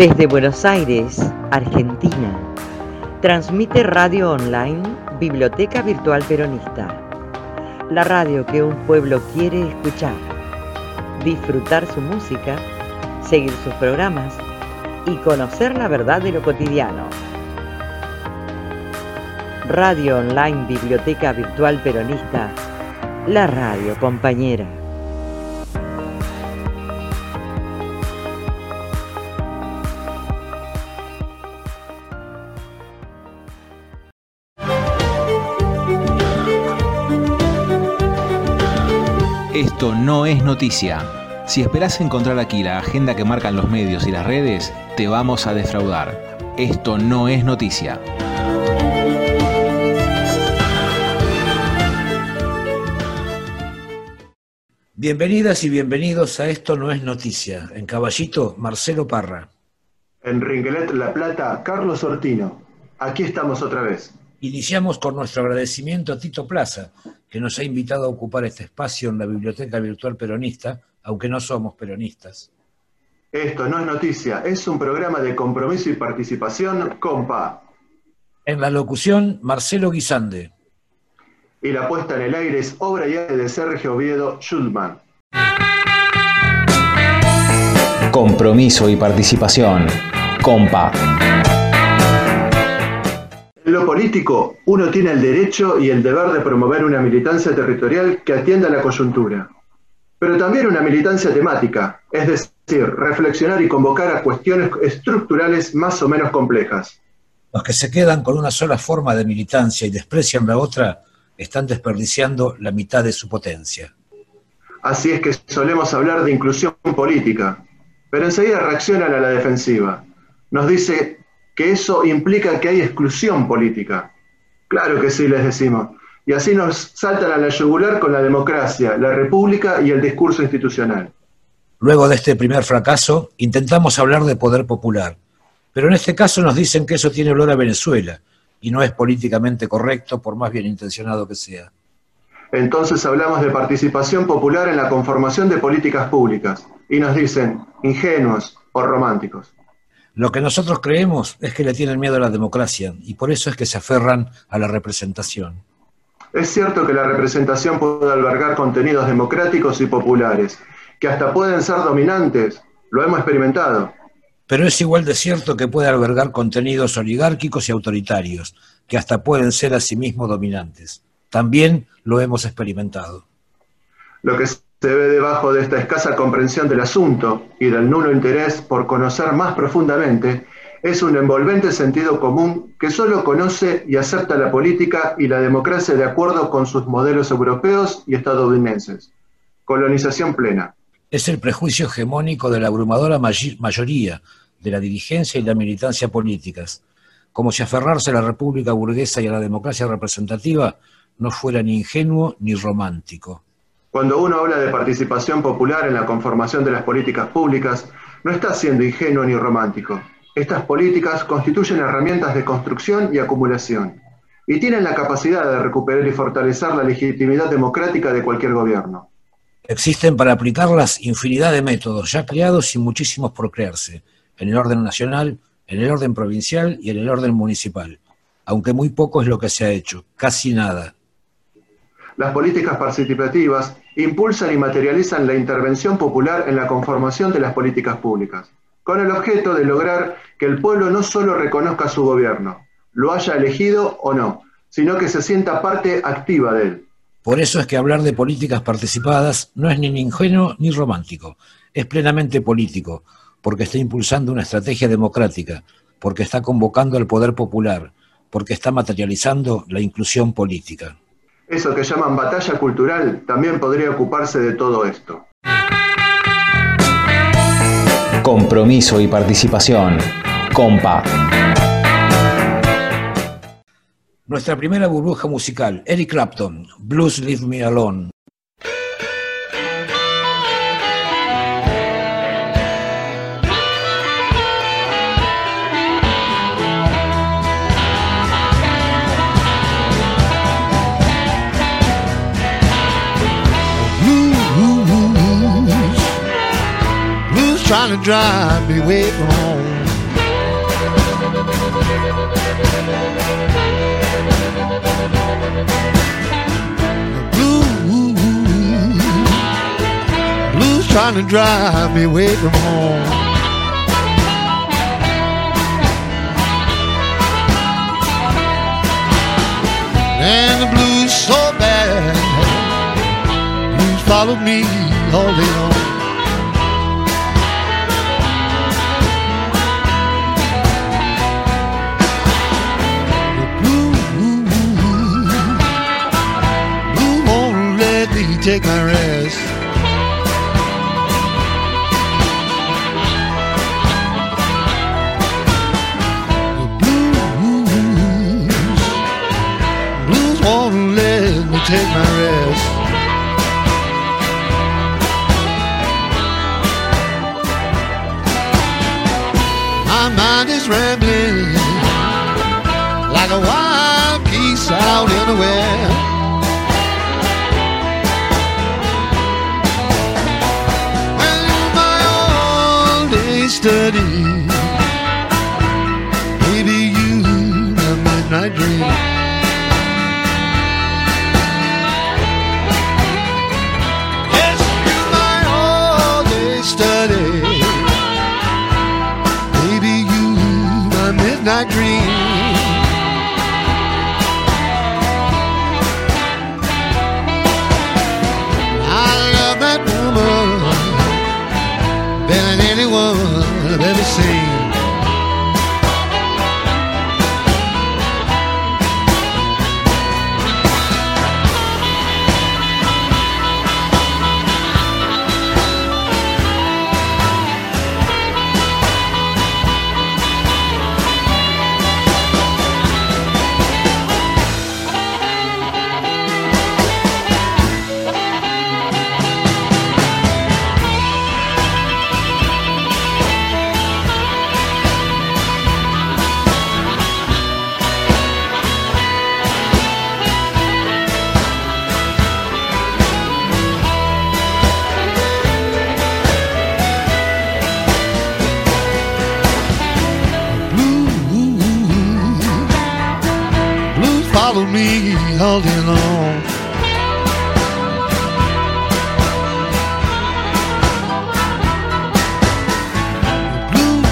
Desde Buenos Aires, Argentina, transmite radio online Biblioteca Virtual Peronista, la radio que un pueblo quiere escuchar, disfrutar su música, seguir sus programas y conocer la verdad de lo cotidiano. Radio Online Biblioteca Virtual Peronista, la radio compañera. No es noticia. Si esperás encontrar aquí la agenda que marcan los medios y las redes, te vamos a defraudar. Esto no es noticia. Bienvenidas y bienvenidos a Esto no es noticia. En Caballito, Marcelo Parra. En Ringuelet La Plata, Carlos Ortino. Aquí estamos otra vez. Iniciamos con nuestro agradecimiento a Tito Plaza, que nos ha invitado a ocupar este espacio en la Biblioteca Virtual Peronista, aunque no somos peronistas. Esto no es noticia, es un programa de compromiso y participación compa. En la locución, Marcelo Guisande. Y la puesta en el aire es obra y arte de Sergio Oviedo Schulman. Compromiso y participación. Compa. En lo político, uno tiene el derecho y el deber de promover una militancia territorial que atienda a la coyuntura, pero también una militancia temática, es decir, reflexionar y convocar a cuestiones estructurales más o menos complejas. Los que se quedan con una sola forma de militancia y desprecian la otra, están desperdiciando la mitad de su potencia. Así es que solemos hablar de inclusión política, pero enseguida reaccionan a la defensiva. Nos dice que eso implica que hay exclusión política. Claro que sí, les decimos. Y así nos saltan a la yugular con la democracia, la república y el discurso institucional. Luego de este primer fracaso, intentamos hablar de poder popular. Pero en este caso nos dicen que eso tiene olor a Venezuela y no es políticamente correcto por más bien intencionado que sea. Entonces hablamos de participación popular en la conformación de políticas públicas y nos dicen ingenuos o románticos. Lo que nosotros creemos es que le tienen miedo a la democracia y por eso es que se aferran a la representación. Es cierto que la representación puede albergar contenidos democráticos y populares, que hasta pueden ser dominantes, lo hemos experimentado. Pero es igual de cierto que puede albergar contenidos oligárquicos y autoritarios, que hasta pueden ser asimismo dominantes. También lo hemos experimentado. Lo que se ve debajo de esta escasa comprensión del asunto y del nulo interés por conocer más profundamente es un envolvente sentido común que solo conoce y acepta la política y la democracia de acuerdo con sus modelos europeos y estadounidenses. Colonización plena. Es el prejuicio hegemónico de la abrumadora mayoría de la dirigencia y la militancia políticas, como si aferrarse a la república burguesa y a la democracia representativa no fuera ni ingenuo ni romántico. Cuando uno habla de participación popular en la conformación de las políticas públicas, no está siendo ingenuo ni romántico. Estas políticas constituyen herramientas de construcción y acumulación, y tienen la capacidad de recuperar y fortalecer la legitimidad democrática de cualquier gobierno. Existen para aplicarlas infinidad de métodos ya creados y muchísimos por crearse, en el orden nacional, en el orden provincial y en el orden municipal, aunque muy poco es lo que se ha hecho, casi nada. Las políticas participativas impulsan y materializan la intervención popular en la conformación de las políticas públicas, con el objeto de lograr que el pueblo no solo reconozca su gobierno, lo haya elegido o no, sino que se sienta parte activa de él. Por eso es que hablar de políticas participadas no es ni ingenuo ni romántico, es plenamente político, porque está impulsando una estrategia democrática, porque está convocando al poder popular, porque está materializando la inclusión política. Eso que llaman batalla cultural también podría ocuparse de todo esto. Compromiso y participación. Compa. Nuestra primera burbuja musical, Eric Clapton, Blues Leave Me Alone. Trying to drive me away from home. trying to drive me from home. And the blues so bad, blues follow me all day long. Let take my rest. take my rest. My mind is rambling like a wild geese out in the west. Midnight dream. midnight dream. I love that woman better than anyone I've ever seen. for me holding on. Blue,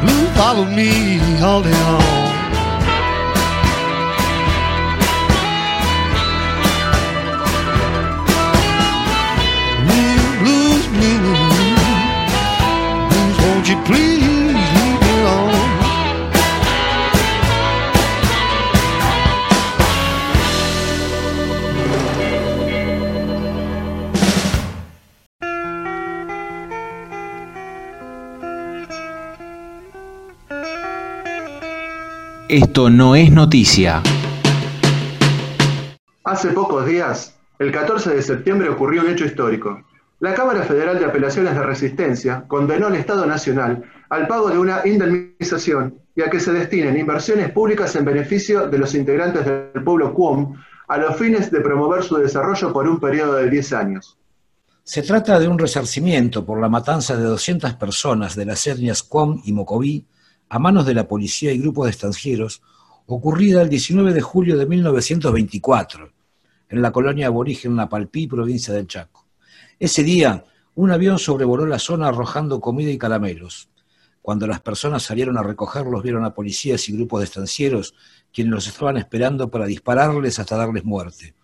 blue, follow me holding on. Esto no es noticia. Hace pocos días, el 14 de septiembre, ocurrió un hecho histórico. La Cámara Federal de Apelaciones de Resistencia condenó al Estado Nacional al pago de una indemnización y a que se destinen inversiones públicas en beneficio de los integrantes del pueblo Cuom a los fines de promover su desarrollo por un periodo de 10 años. Se trata de un resarcimiento por la matanza de 200 personas de las etnias Cuom y Mocoví a manos de la policía y grupos de extranjeros ocurrida el 19 de julio de 1924 en la colonia aborigen Napalpí, provincia del Chaco. Ese día, un avión sobrevoló la zona arrojando comida y caramelos. Cuando las personas salieron a recogerlos, vieron a policías y grupos de estancieros quienes los estaban esperando para dispararles hasta darles muerte.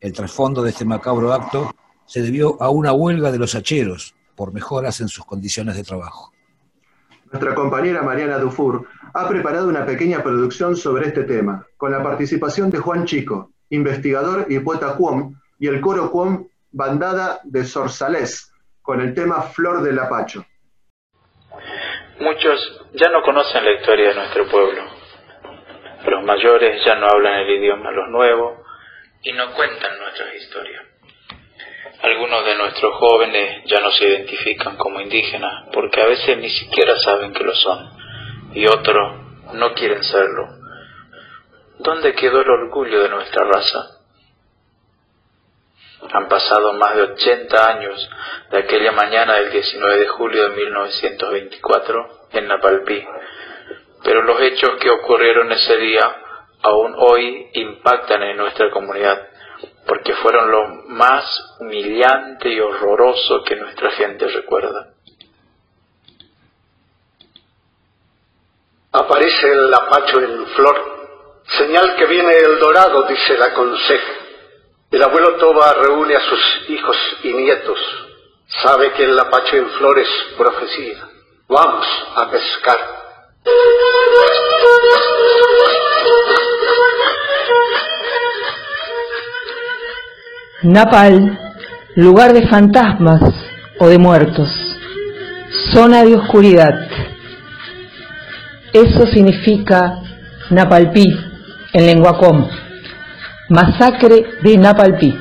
El trasfondo de este macabro acto se debió a una huelga de los hacheros por mejoras en sus condiciones de trabajo. Nuestra compañera Mariana Dufour ha preparado una pequeña producción sobre este tema, con la participación de Juan Chico, investigador y poeta Cuom, y el coro Cuom Bandada de Sorsales, con el tema Flor del Apacho. Muchos ya no conocen la historia de nuestro pueblo. Los mayores ya no hablan el idioma los nuevos y no cuentan nuestras historias. Algunos de nuestros jóvenes ya no se identifican como indígenas porque a veces ni siquiera saben que lo son y otros no quieren serlo. ¿Dónde quedó el orgullo de nuestra raza? Han pasado más de 80 años de aquella mañana del 19 de julio de 1924 en Napalpí, pero los hechos que ocurrieron ese día aún hoy impactan en nuestra comunidad, porque fueron lo más humillante y horroroso que nuestra gente recuerda. Aparece el lapacho en flor, señal que viene el dorado, dice la conseja. El abuelo Toba reúne a sus hijos y nietos. Sabe que el lapacho en flor es profecía. Vamos a pescar. Napal, lugar de fantasmas o de muertos, zona de oscuridad. Eso significa Napalpí en lengua com, masacre de Napalpí.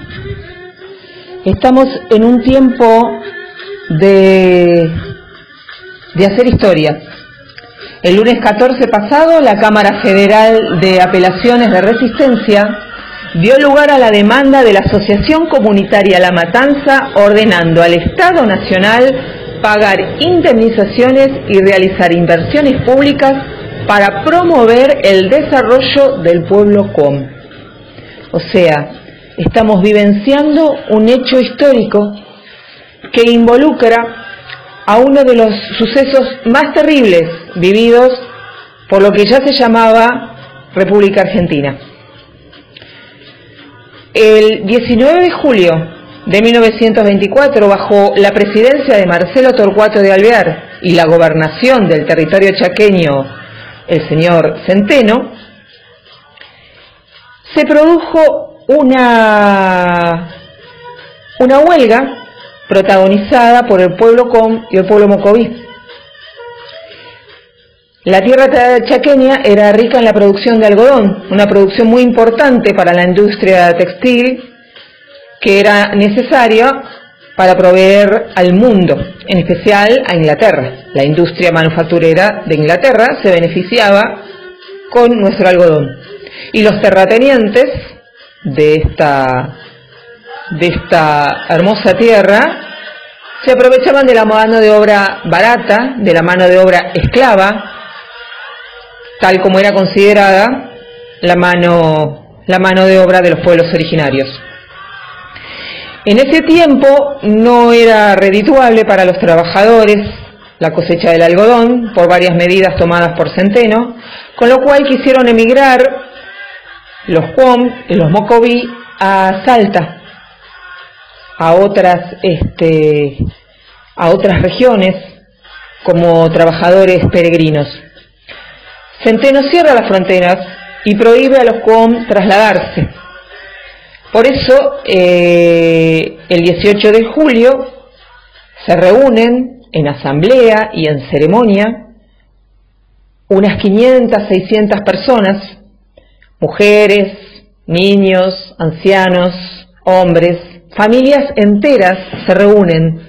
Estamos en un tiempo de, de hacer historia. El lunes 14 pasado, la Cámara Federal de Apelaciones de Resistencia dio lugar a la demanda de la Asociación Comunitaria La Matanza ordenando al Estado Nacional pagar indemnizaciones y realizar inversiones públicas para promover el desarrollo del pueblo com. O sea, estamos vivenciando un hecho histórico que involucra a uno de los sucesos más terribles vividos por lo que ya se llamaba República Argentina. El 19 de julio de 1924, bajo la presidencia de Marcelo Torcuato de Alvear y la gobernación del territorio chaqueño, el señor Centeno, se produjo una, una huelga protagonizada por el pueblo Com y el pueblo Mocoví. La tierra chaqueña era rica en la producción de algodón, una producción muy importante para la industria textil que era necesaria para proveer al mundo, en especial a Inglaterra. La industria manufacturera de Inglaterra se beneficiaba con nuestro algodón. Y los terratenientes de esta, de esta hermosa tierra se aprovechaban de la mano de obra barata, de la mano de obra esclava, tal como era considerada la mano, la mano de obra de los pueblos originarios. En ese tiempo no era redituable para los trabajadores la cosecha del algodón por varias medidas tomadas por Centeno, con lo cual quisieron emigrar los Cuom los Mocoví a Salta, a otras, este, a otras regiones como trabajadores peregrinos. Centeno cierra las fronteras y prohíbe a los COM trasladarse. Por eso, eh, el 18 de julio se reúnen en asamblea y en ceremonia unas 500, 600 personas, mujeres, niños, ancianos, hombres, familias enteras se reúnen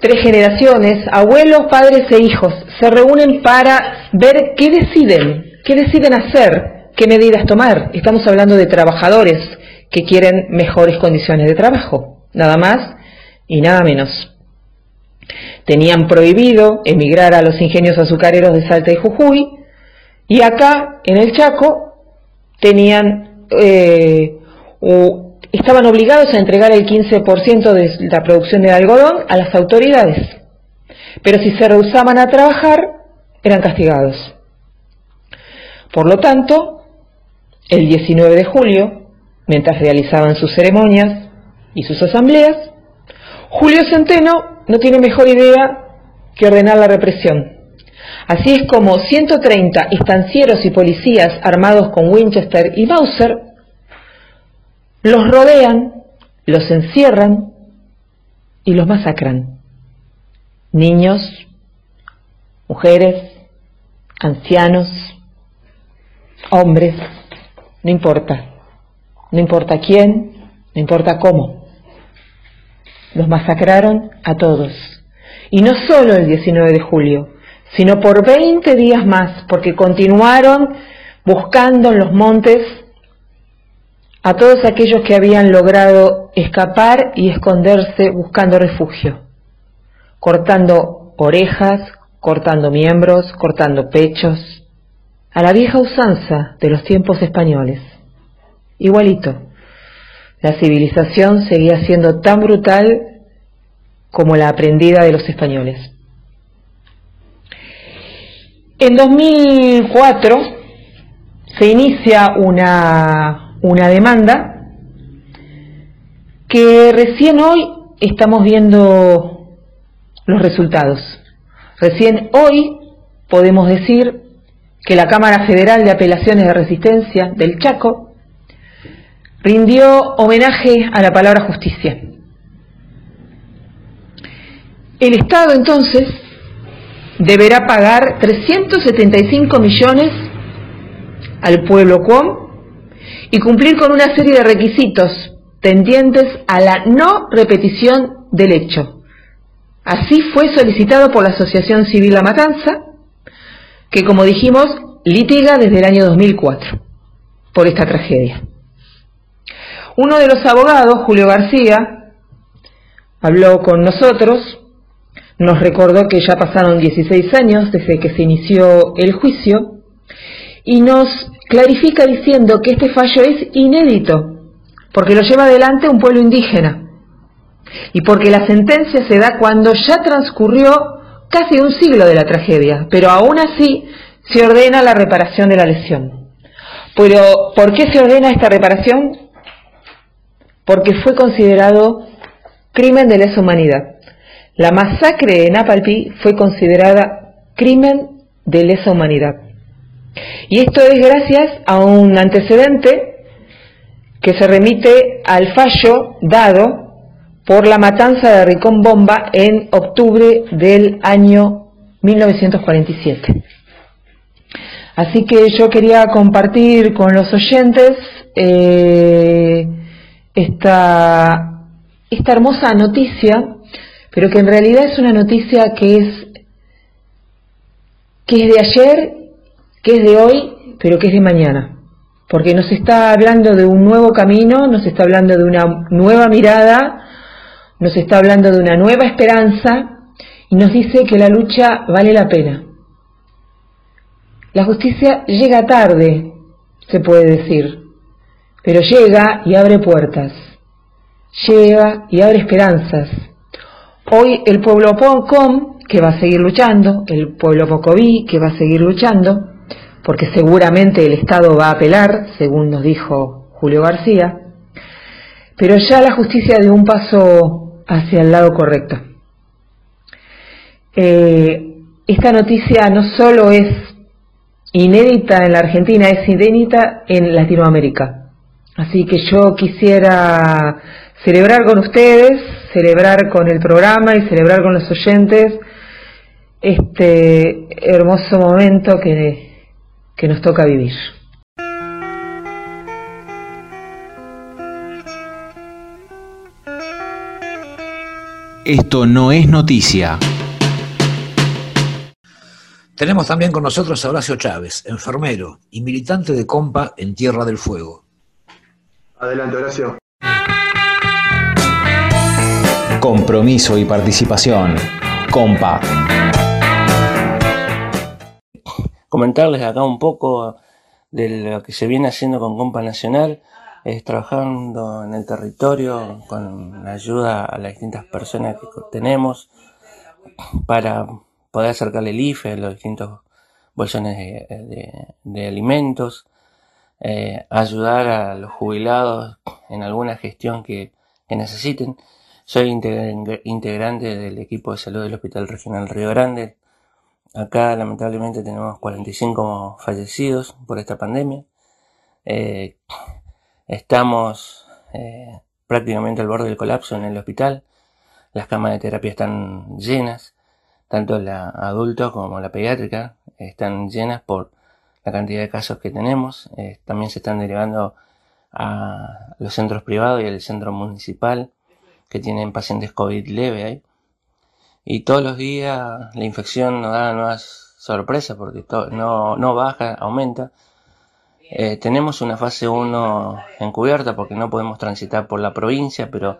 tres generaciones, abuelos, padres e hijos, se reúnen para ver qué deciden, qué deciden hacer, qué medidas tomar. Estamos hablando de trabajadores que quieren mejores condiciones de trabajo, nada más y nada menos. Tenían prohibido emigrar a los ingenios azucareros de Salta y Jujuy, y acá, en el Chaco, tenían eh, estaban obligados a entregar el 15% de la producción de algodón a las autoridades, pero si se rehusaban a trabajar, eran castigados. Por lo tanto, el 19 de julio, mientras realizaban sus ceremonias y sus asambleas, Julio Centeno no tiene mejor idea que ordenar la represión. Así es como 130 estancieros y policías armados con Winchester y Mauser los rodean, los encierran y los masacran. Niños, mujeres, ancianos, hombres, no importa. No importa quién, no importa cómo. Los masacraron a todos. Y no solo el 19 de julio, sino por 20 días más, porque continuaron buscando en los montes a todos aquellos que habían logrado escapar y esconderse buscando refugio, cortando orejas, cortando miembros, cortando pechos, a la vieja usanza de los tiempos españoles. Igualito, la civilización seguía siendo tan brutal como la aprendida de los españoles. En 2004 se inicia una, una demanda que recién hoy estamos viendo los resultados. Recién hoy podemos decir que la Cámara Federal de Apelaciones de Resistencia del Chaco rindió homenaje a la palabra justicia. El Estado entonces deberá pagar 375 millones al pueblo CUOM y cumplir con una serie de requisitos tendientes a la no repetición del hecho. Así fue solicitado por la Asociación Civil La Matanza, que como dijimos, litiga desde el año 2004 por esta tragedia. Uno de los abogados, Julio García, habló con nosotros, nos recordó que ya pasaron 16 años desde que se inició el juicio y nos clarifica diciendo que este fallo es inédito porque lo lleva adelante un pueblo indígena y porque la sentencia se da cuando ya transcurrió casi un siglo de la tragedia, pero aún así se ordena la reparación de la lesión. Pero, ¿por qué se ordena esta reparación? Porque fue considerado crimen de lesa humanidad. La masacre de Napalpí fue considerada crimen de lesa humanidad. Y esto es gracias a un antecedente que se remite al fallo dado por la matanza de Ricón Bomba en octubre del año 1947. Así que yo quería compartir con los oyentes eh, esta, esta hermosa noticia, pero que en realidad es una noticia que es, que es de ayer, que es de hoy, pero que es de mañana porque nos está hablando de un nuevo camino, nos está hablando de una nueva mirada, nos está hablando de una nueva esperanza y nos dice que la lucha vale la pena. La justicia llega tarde, se puede decir, pero llega y abre puertas, llega y abre esperanzas. Hoy el pueblo Pocom, que va a seguir luchando, el pueblo Pocoví, que va a seguir luchando, porque seguramente el Estado va a apelar, según nos dijo Julio García, pero ya la justicia dio un paso hacia el lado correcto. Eh, esta noticia no solo es inédita en la Argentina, es inédita en Latinoamérica. Así que yo quisiera celebrar con ustedes, celebrar con el programa y celebrar con los oyentes este hermoso momento que que nos toca vivir. Esto no es noticia. Tenemos también con nosotros a Horacio Chávez, enfermero y militante de Compa en Tierra del Fuego. Adelante, Horacio. Compromiso y participación. Compa comentarles acá un poco de lo que se viene haciendo con Compa Nacional, es trabajando en el territorio con la ayuda a las distintas personas que tenemos para poder acercarle el IFE, los distintos bolsones de, alimentos, eh, ayudar a los jubilados en alguna gestión que, necesiten. Soy integrante del equipo de salud del Hospital Regional Río Grande, Acá lamentablemente tenemos 45 fallecidos por esta pandemia. Eh, estamos eh, prácticamente al borde del colapso en el hospital. Las camas de terapia están llenas, tanto la adulta como la pediátrica están llenas por la cantidad de casos que tenemos. Eh, también se están derivando a los centros privados y al centro municipal que tienen pacientes COVID leve ahí. Y todos los días la infección nos da nuevas sorpresas porque no, no baja, aumenta. Eh, tenemos una fase 1 encubierta porque no podemos transitar por la provincia, pero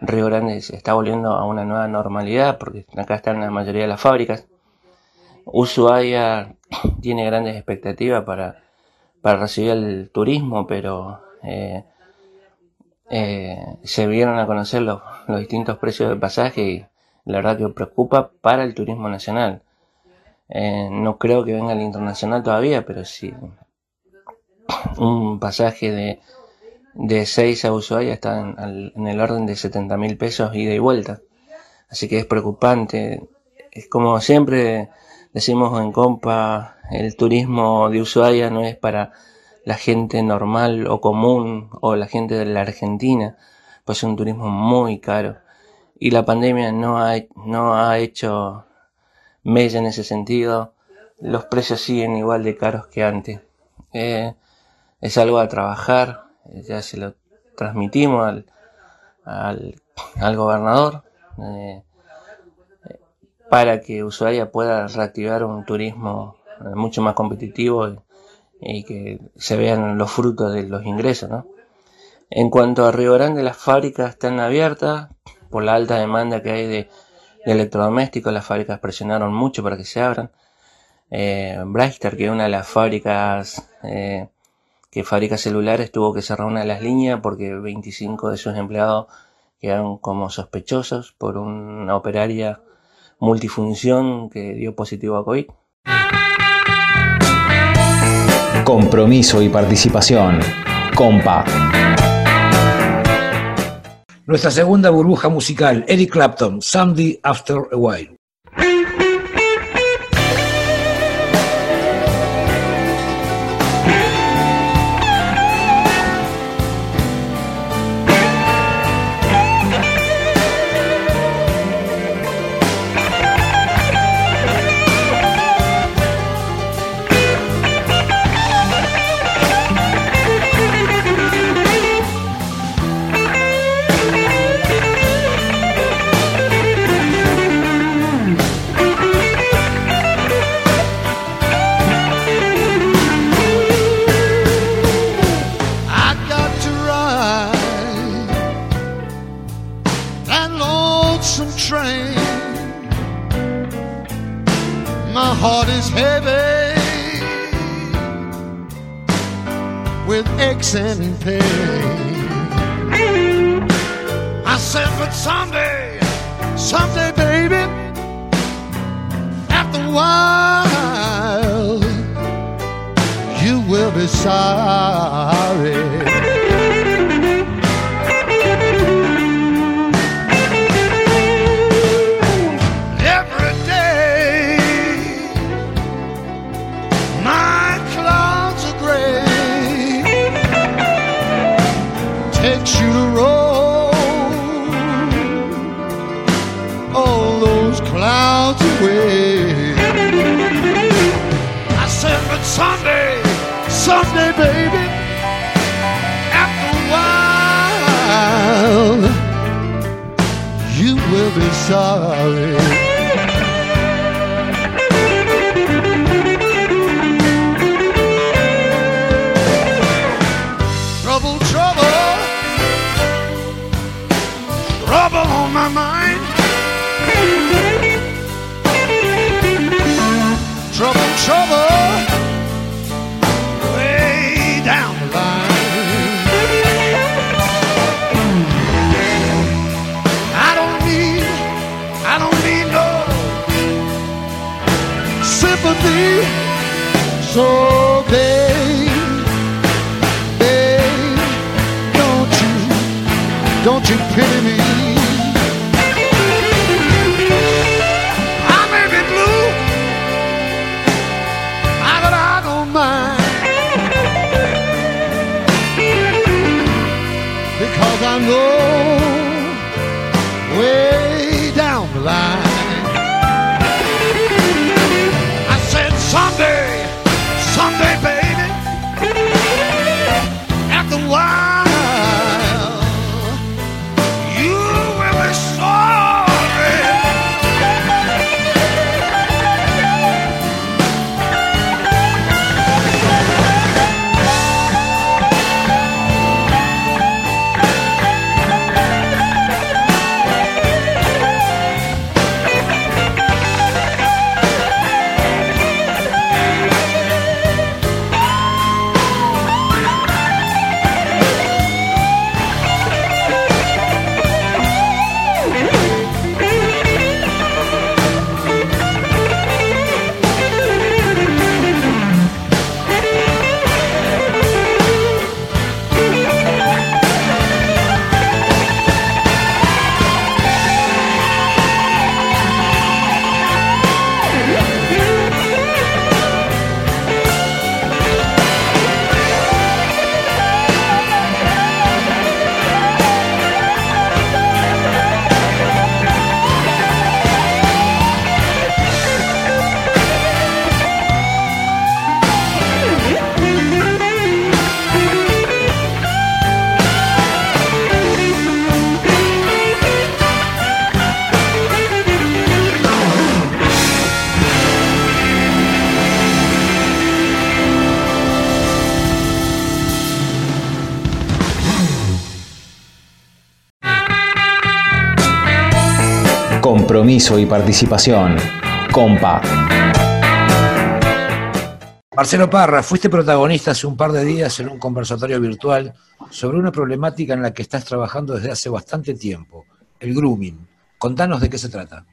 Río Grande se está volviendo a una nueva normalidad porque acá están la mayoría de las fábricas. Ushuaia tiene grandes expectativas para, para recibir el turismo, pero eh, eh, se vieron a conocer los, los distintos precios de pasaje y la verdad que preocupa para el turismo nacional. Eh, no creo que venga el internacional todavía, pero sí un pasaje de, de 6 a Ushuaia está en, en el orden de 70 mil pesos ida y vuelta. Así que es preocupante. Es como siempre decimos en compa, el turismo de Ushuaia no es para la gente normal o común o la gente de la Argentina, pues es un turismo muy caro. Y la pandemia no ha, no ha hecho mella en ese sentido. Los precios siguen igual de caros que antes. Eh, es algo a trabajar, ya se lo transmitimos al, al, al gobernador. Eh, para que Ushuaia pueda reactivar un turismo eh, mucho más competitivo y, que se vean los frutos de los ingresos. ¿no? En cuanto a Río Grande, las fábricas están abiertas por la alta demanda que hay de, electrodomésticos. Las fábricas presionaron mucho para que se abran. Eh, que es una de las fábricas eh, que fabrica celulares, tuvo que cerrar una de las líneas porque 25 de sus empleados quedaron como sospechosos por una operaria multifunción que dio positivo a COVID. Compromiso y participación. Compa. Nuestra segunda burbuja musical, Eric Clapton, Sunday After a While. and pain. I said, but someday, someday. on my mind. Trouble, trouble, way down the line. I don't need, I don't need no sympathy. So. Compromiso y participación. Compa. Marcelo Parra, fuiste protagonista hace un par de días en un conversatorio virtual sobre una problemática en la que estás trabajando desde hace bastante tiempo, el grooming. Contanos de qué se trata.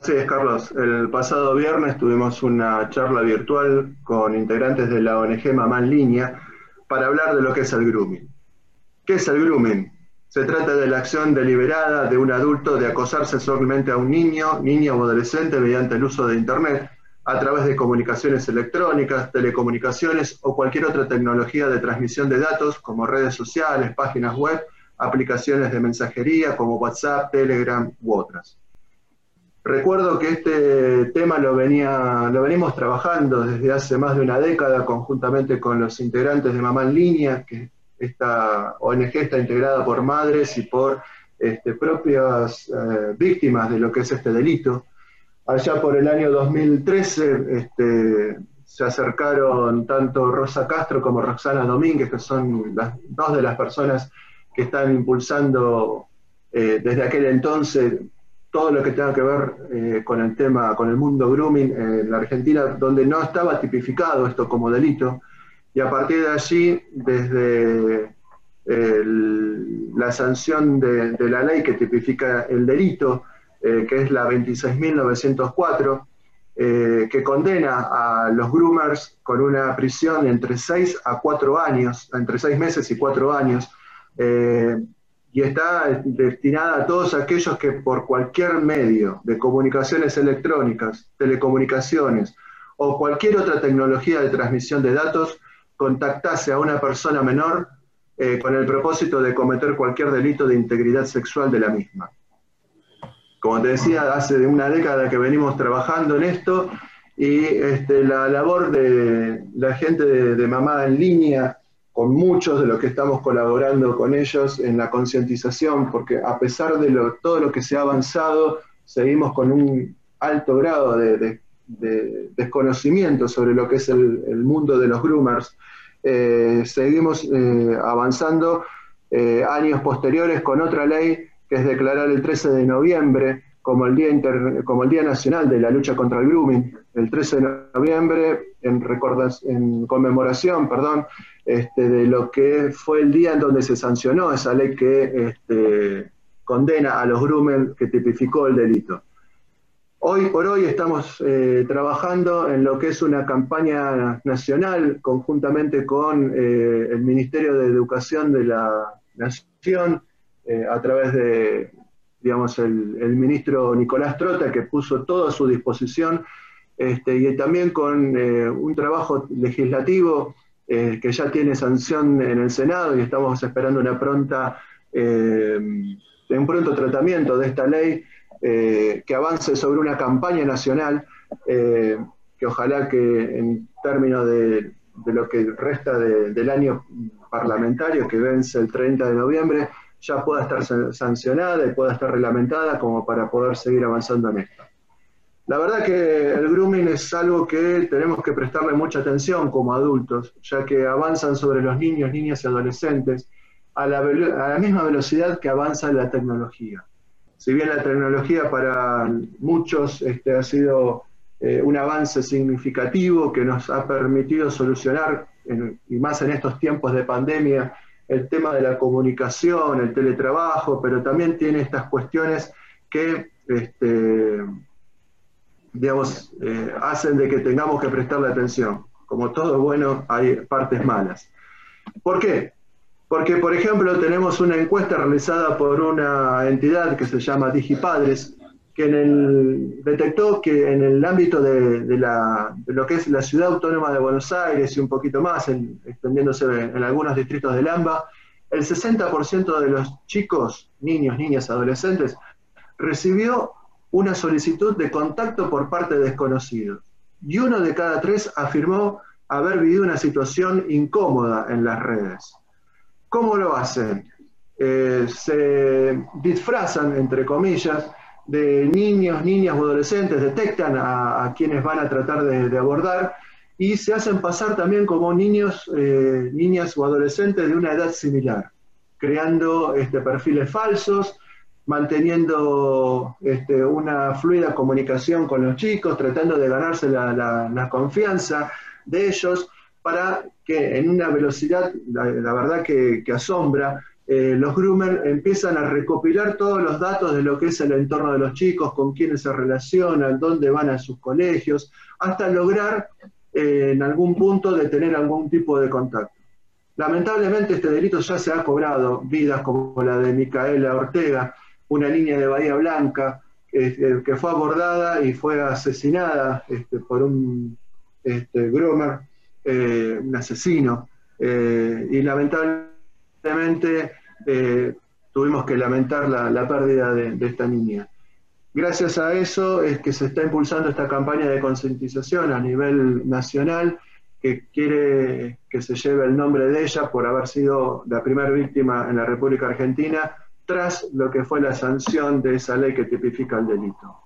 Sí, Carlos. El pasado viernes tuvimos una charla virtual con integrantes de la ONG Mamá en Línea para hablar de lo que es el grooming. ¿Qué es el grooming? Se trata de la acción deliberada de un adulto de acosar sexualmente a un niño, niña o adolescente mediante el uso de Internet a través de comunicaciones electrónicas, telecomunicaciones o cualquier otra tecnología de transmisión de datos como redes sociales, páginas web, aplicaciones de mensajería como WhatsApp, Telegram u otras. Recuerdo que este tema lo, venía, lo venimos trabajando desde hace más de una década conjuntamente con los integrantes de Mamá en Línea, que esta ONG está integrada por madres y por este, propias eh, víctimas de lo que es este delito. Allá por el año 2013 este, se acercaron tanto Rosa Castro como Roxana Domínguez, que son las, dos de las personas que están impulsando eh, desde aquel entonces todo lo que tenga que ver eh, con el tema, con el mundo grooming en la Argentina, donde no estaba tipificado esto como delito, y a partir de allí, desde la sanción de, la ley que tipifica el delito, eh, que es la 26.904, eh, que condena a los groomers con una prisión entre 6 a 4 años, entre 6 meses y 4 años, y está destinada a todos aquellos que por cualquier medio de comunicaciones electrónicas, telecomunicaciones o cualquier otra tecnología de transmisión de datos contactase a una persona menor eh, con el propósito de cometer cualquier delito de integridad sexual de la misma. Como te decía, hace una década que venimos trabajando en esto y este, la labor de la gente de, de Mamá en línea con muchos de los que estamos colaborando con ellos en la concientización, porque a pesar de todo lo que se ha avanzado, seguimos con un alto grado de, desconocimiento sobre lo que es el, mundo de los groomers. Eh, seguimos eh, avanzando eh, años posteriores con otra ley que es declarar el 13 de noviembre como el, Día como el Día Nacional de la Lucha contra el Grooming, el 13 de noviembre, en, en conmemoración perdón, este, de lo que fue el día en donde se sancionó esa ley que este, condena a los groomers, que tipificó el delito. Hoy por hoy estamos eh, trabajando en lo que es una campaña nacional conjuntamente con eh, el Ministerio de Educación de la Nación, eh, a través de, digamos, el, ministro Nicolás Trota, que puso todo a su disposición, este, y también con un trabajo legislativo eh, que ya tiene sanción en el Senado y estamos esperando una pronta, eh, un pronto tratamiento de esta ley eh, que avance sobre una campaña nacional que ojalá que en términos de, lo que resta del año parlamentario que vence el 30 de noviembre ya pueda estar sancionada y pueda estar reglamentada como para poder seguir avanzando en esto. La verdad que el grooming es algo que tenemos que prestarle mucha atención como adultos, ya que avanzan sobre los niños, niñas y adolescentes a la, misma velocidad que avanza la tecnología. Si bien la tecnología para muchos este, ha sido eh, un avance significativo que nos ha permitido solucionar, y más en estos tiempos de pandemia, el tema de la comunicación, el teletrabajo, pero también tiene estas cuestiones que este, digamos, eh, hacen de que tengamos que prestarle atención. Como todo bueno, hay partes malas. ¿Por qué? Porque, por ejemplo, tenemos una encuesta realizada por una entidad que se llama Digipadres, que detectó que en el ámbito de, lo que es la ciudad autónoma de Buenos Aires y un poquito más, extendiéndose en algunos distritos del AMBA, el 60% de los chicos, niños, niñas, adolescentes, recibió una solicitud de contacto por parte de desconocidos. Y uno de cada tres afirmó haber vivido una situación incómoda en las redes. ¿Cómo lo hacen? Eh, se disfrazan, entre comillas, de niños, niñas o adolescentes, detectan a, quienes van a tratar de, abordar y se hacen pasar también como niños, eh, niñas o adolescentes de una edad similar, creando este, perfiles falsos, manteniendo este, una fluida comunicación con los chicos, tratando de ganarse la, confianza de ellos para que en una velocidad, la, verdad que, asombra, eh, los groomers empiezan a recopilar todos los datos de lo que es el entorno de los chicos, con quiénes se relacionan, dónde van a sus colegios, hasta lograr eh, en algún punto de tener algún tipo de contacto. Lamentablemente este delito ya se ha cobrado vidas como la de Micaela Ortega, una niña de Bahía Blanca, este, que fue abordada y fue asesinada este, por un este, groomer, eh, un asesino, eh, y lamentablemente eh, tuvimos que lamentar la, pérdida de, esta niña. Gracias a eso es que se está impulsando esta campaña de concientización a nivel nacional que quiere que se lleve el nombre de ella por haber sido la primera víctima en la República Argentina tras lo que fue la sanción de esa ley que tipifica el delito.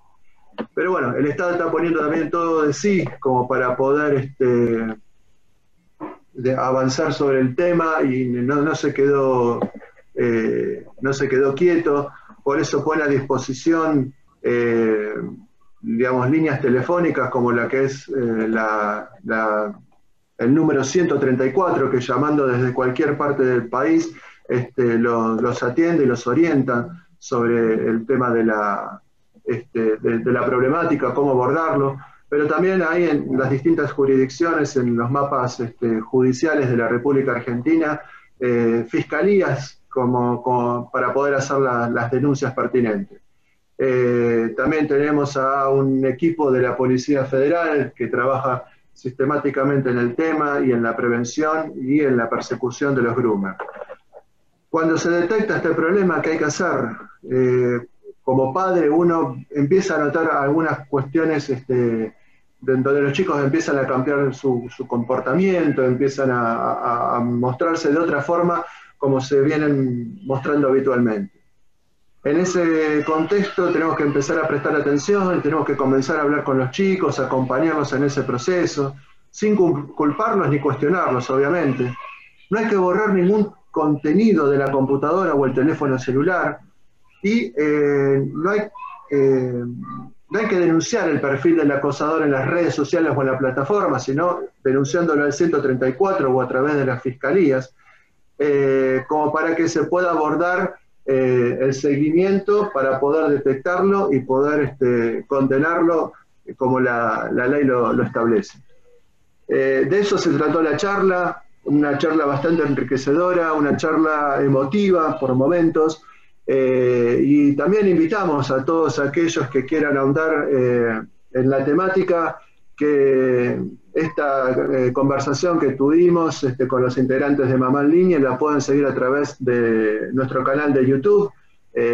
Pero bueno, el Estado está poniendo también todo de sí como para poder este, avanzar sobre el tema y no, se quedó, eh, no se quedó quieto, por eso pone a disposición eh, digamos, líneas telefónicas como la que es eh, el número 134, que llamando desde cualquier parte del país este, los, atiende y los orienta sobre el tema de la, este, de, la problemática, cómo abordarlo, pero también hay en las distintas jurisdicciones, en los mapas este, judiciales de la República Argentina, eh, fiscalías como, para poder hacer las denuncias pertinentes. Eh, también tenemos a un equipo de la Policía Federal que trabaja sistemáticamente en el tema y en la prevención y en la persecución de los groomers. Cuando se detecta este problema, ¿qué hay que hacer? Eh, como padre uno empieza a notar algunas cuestiones este, donde los chicos empiezan a cambiar su, comportamiento, empiezan a, mostrarse de otra forma como se vienen mostrando habitualmente. En ese contexto tenemos que empezar a prestar atención, tenemos que comenzar a hablar con los chicos, acompañarlos en ese proceso, sin culparlos ni cuestionarlos, obviamente. No hay que borrar ningún contenido de la computadora o el teléfono celular y eh, no, hay, eh, no hay que denunciar el perfil del acosador en las redes sociales o en la plataforma, sino denunciándolo al 134 o a través de las fiscalías, eh, como para que se pueda abordar el seguimiento para poder detectarlo y poder este, condenarlo como la, ley lo, lo establece. de eso se trató la charla, una charla bastante enriquecedora, una charla emotiva por momentos, eh, y también invitamos a todos aquellos que quieran ahondar eh, en la temática que esta eh, conversación que tuvimos este, con los integrantes de Mamá en Línea la pueden seguir a través de nuestro canal de YouTube,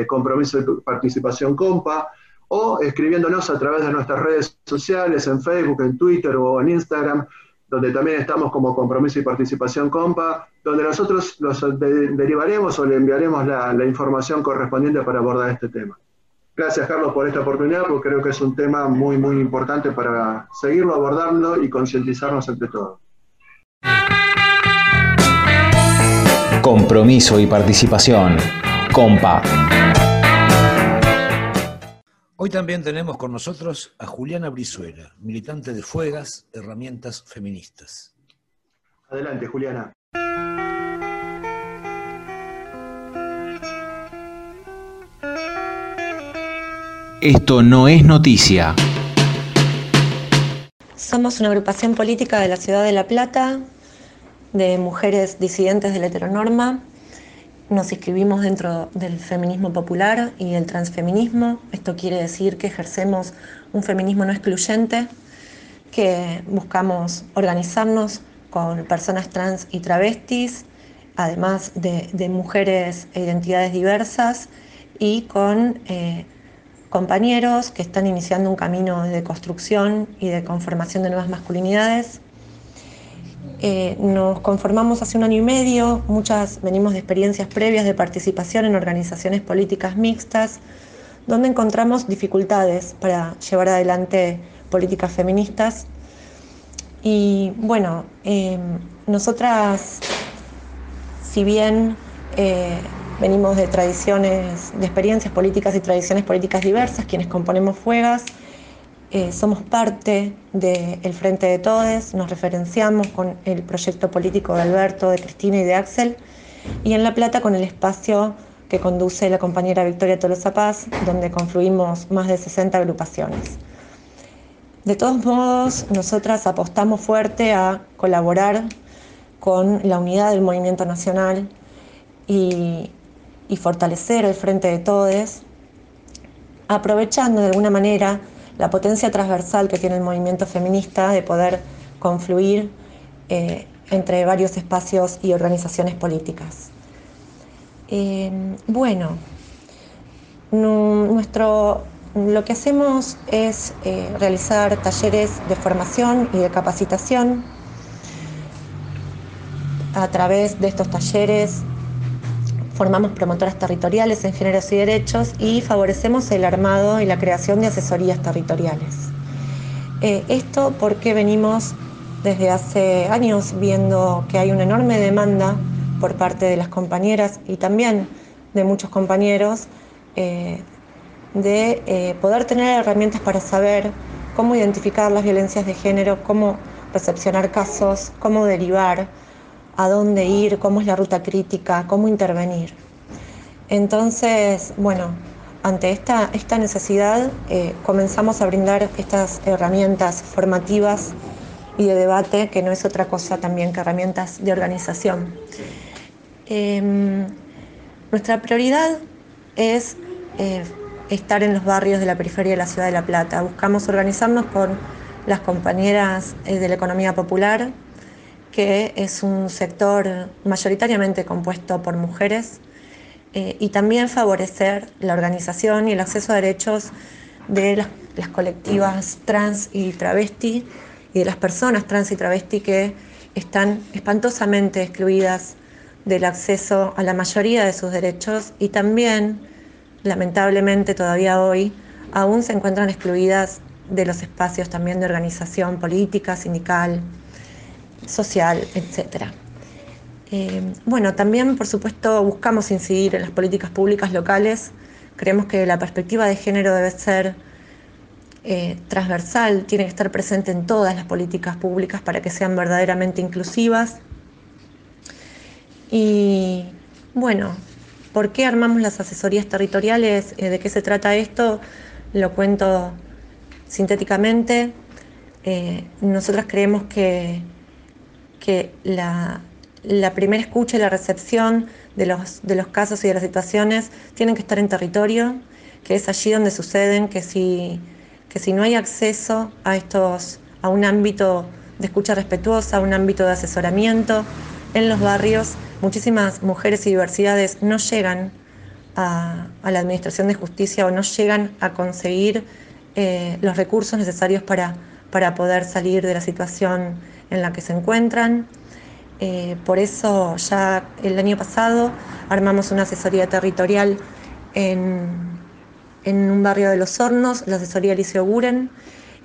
Compromiso de Participación Compa, o escribiéndonos a través de nuestras redes sociales, en Facebook, en Twitter o en Instagram, donde también estamos como compromiso y participación compa, donde nosotros los derivaremos o le enviaremos la, información correspondiente para abordar este tema. Gracias Carlos por esta oportunidad, porque creo que es un tema muy, muy importante para seguirlo abordando y concientizarnos entre todos. Compromiso y participación. Compa. Hoy también tenemos con nosotros a Juliana Brizuela, militante de Fuegas, Herramientas Feministas. Adelante, Juliana. Esto no es noticia. Somos una agrupación política de la ciudad de La Plata, de mujeres disidentes de la heteronorma, nos inscribimos dentro del feminismo popular y el transfeminismo. Esto quiere decir que ejercemos un feminismo no excluyente, que buscamos organizarnos con personas trans y travestis, además de, mujeres e identidades diversas, y con eh, compañeros que están iniciando un camino de construcción y de conformación de nuevas masculinidades eh, nos conformamos hace un año y medio, muchas venimos de experiencias previas de participación en organizaciones políticas mixtas, donde encontramos dificultades para llevar adelante políticas feministas. Y bueno, em, nosotras, si bien eh, venimos de tradiciones, de experiencias políticas y tradiciones políticas diversas, quienes componemos Fuegas. Eh, somos parte del Frente de Todes, nos referenciamos con el proyecto político de Alberto, de Cristina y de Axel, y en La Plata con el espacio que conduce la compañera Victoria Tolosa Paz, donde confluimos más de 60 agrupaciones. De todos modos, nosotras apostamos fuerte a colaborar con la unidad del movimiento nacional y, fortalecer el frente de todes, aprovechando de alguna manera la potencia transversal que tiene el movimiento feminista de poder confluir eh, entre varios espacios y organizaciones políticas. Eh, bueno, nuestro, lo que hacemos es eh, realizar talleres de formación y de capacitación. A través de estos talleres formamos promotoras territoriales en géneros y derechos y favorecemos el armado y la creación de asesorías territoriales. Eh, esto porque venimos desde hace años viendo que hay una enorme demanda por parte de las compañeras y también de muchos compañeros eh, de eh, poder tener herramientas para saber cómo identificar las violencias de género, cómo recepcionar casos, cómo derivar, a dónde ir, cómo es la ruta crítica, cómo intervenir. Entonces, bueno, ante esta, esta necesidad eh, comenzamos a brindar estas herramientas formativas y de debate, que no es otra cosa también que herramientas de organización. Em, nuestra prioridad es eh, estar en los barrios de la periferia de la ciudad de La Plata. Buscamos organizarnos con las compañeras eh, de la economía popular, que es un sector mayoritariamente compuesto por mujeres, eh, y también favorecer la organización y el acceso a derechos de las, las colectivas trans y travesti y de las personas trans y travesti que están espantosamente excluidas del acceso a la mayoría de sus derechos y también, lamentablemente todavía hoy, aún se encuentran excluidas de los espacios también de organización política, sindical, social, etc. Eh, bueno, también por supuesto buscamos incidir en las políticas públicas locales. Creemos que la perspectiva de género debe ser eh, transversal, tiene que estar presente en todas las políticas públicas para que sean verdaderamente inclusivas. Y bueno, ¿por qué armamos las asesorías territoriales? Eh, ¿De qué se trata esto? Lo cuento sintéticamente. Eh, nosotras creemos que, que la, primera escucha y la recepción de los, de los casos y de las situaciones tienen que estar en territorio, que es allí donde suceden, que si que si no hay acceso a estos, a un ámbito de escucha respetuosa, a un ámbito de asesoramiento en los barrios, muchísimas mujeres y diversidades no llegan a, la Administración de Justicia o no llegan a conseguir eh, los recursos necesarios para, para poder salir de la situación en la que se encuentran. Eh, por eso ya el año pasado armamos una asesoría territorial en en un barrio de Los Hornos, la asesoría Liceo Guren,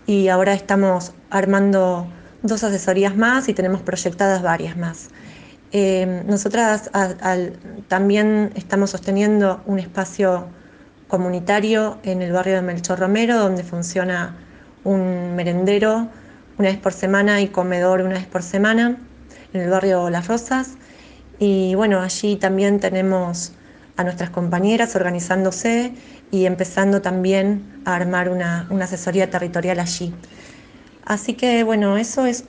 y ahora estamos armando dos asesorías más y tenemos proyectadas varias más. Eh, nosotras también estamos sosteniendo un espacio comunitario en el barrio de Melchor Romero, donde funciona un merendero una vez por semana y comedor una vez por semana, en el barrio Las Rosas. Y bueno, allí también tenemos a nuestras compañeras organizándose y empezando también a armar una, asesoría territorial allí. Así que bueno, eso es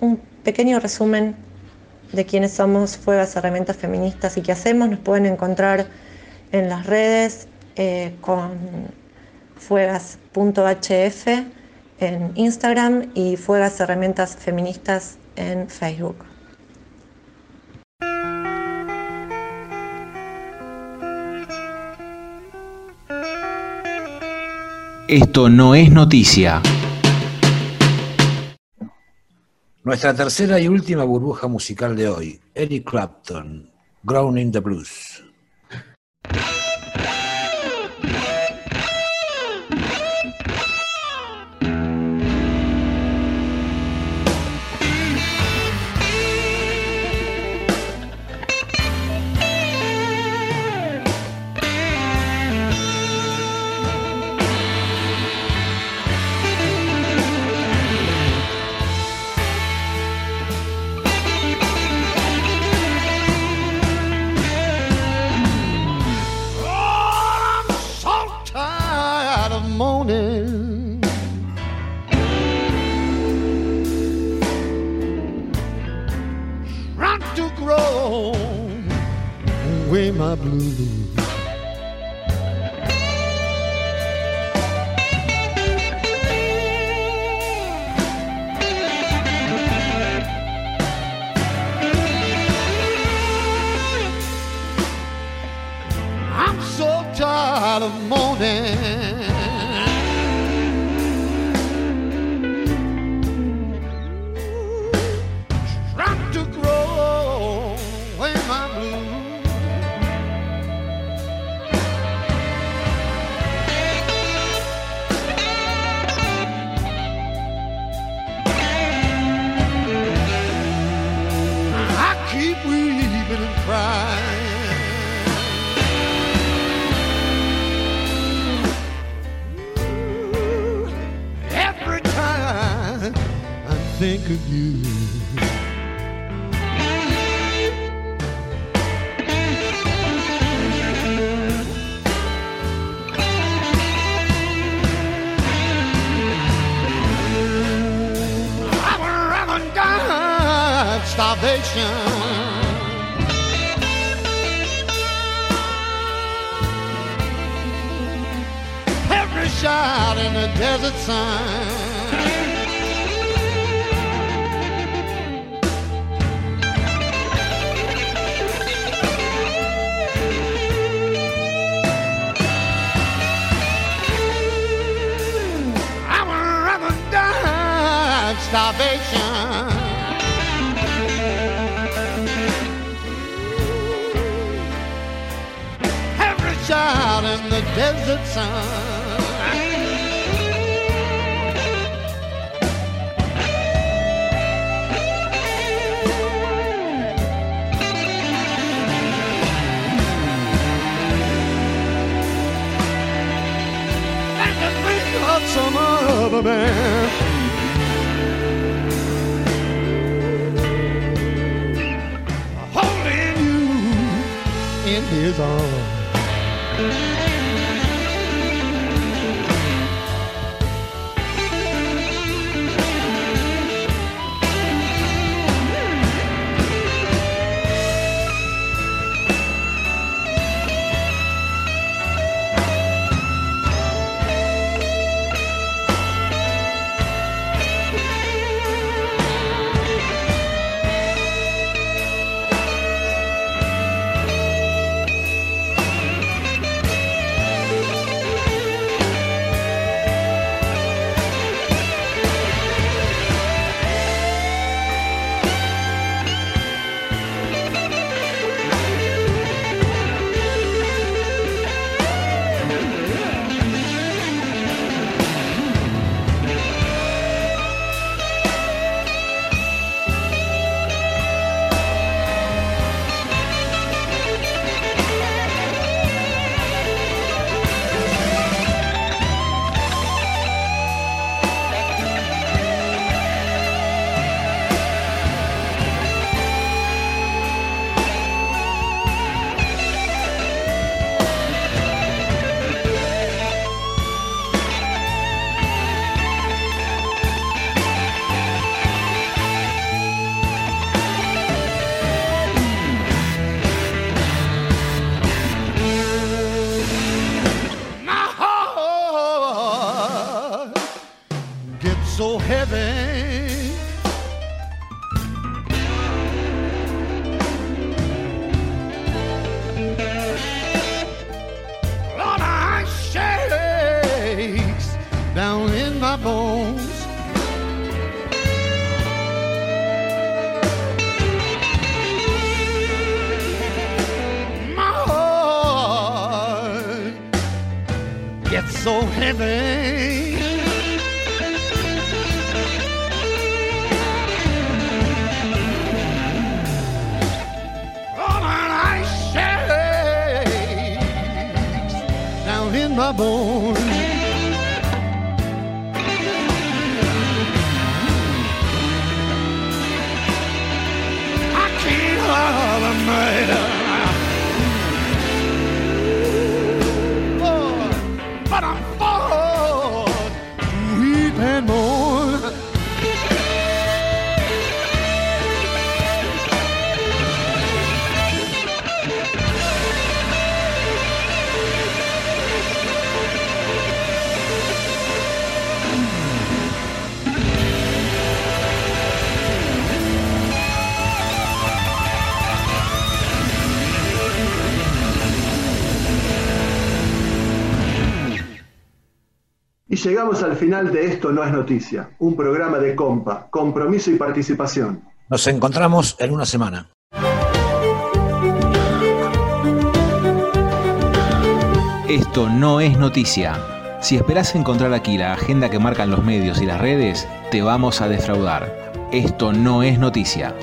un pequeño resumen de quiénes somos Fuegas Herramientas Feministas y qué hacemos. Nos pueden encontrar en las redes eh, con fuegas.hf en Instagram y Fuegas Herramientas Feministas en Facebook. Esto no es noticia. Nuestra tercera y última burbuja musical de hoy, Eric Clapton, Grown in the Blues. my blue desert sun. starvation. Every child in the desert sun. the in his arms. gets so heavy. Oh, my shakes down in my bones. Llegamos al final de Esto no es noticia, un programa de compa, compromiso y participación. Nos encontramos en una semana. Esto no es noticia. Si esperás encontrar aquí la agenda que marcan los medios y las redes, te vamos a defraudar. Esto no es noticia.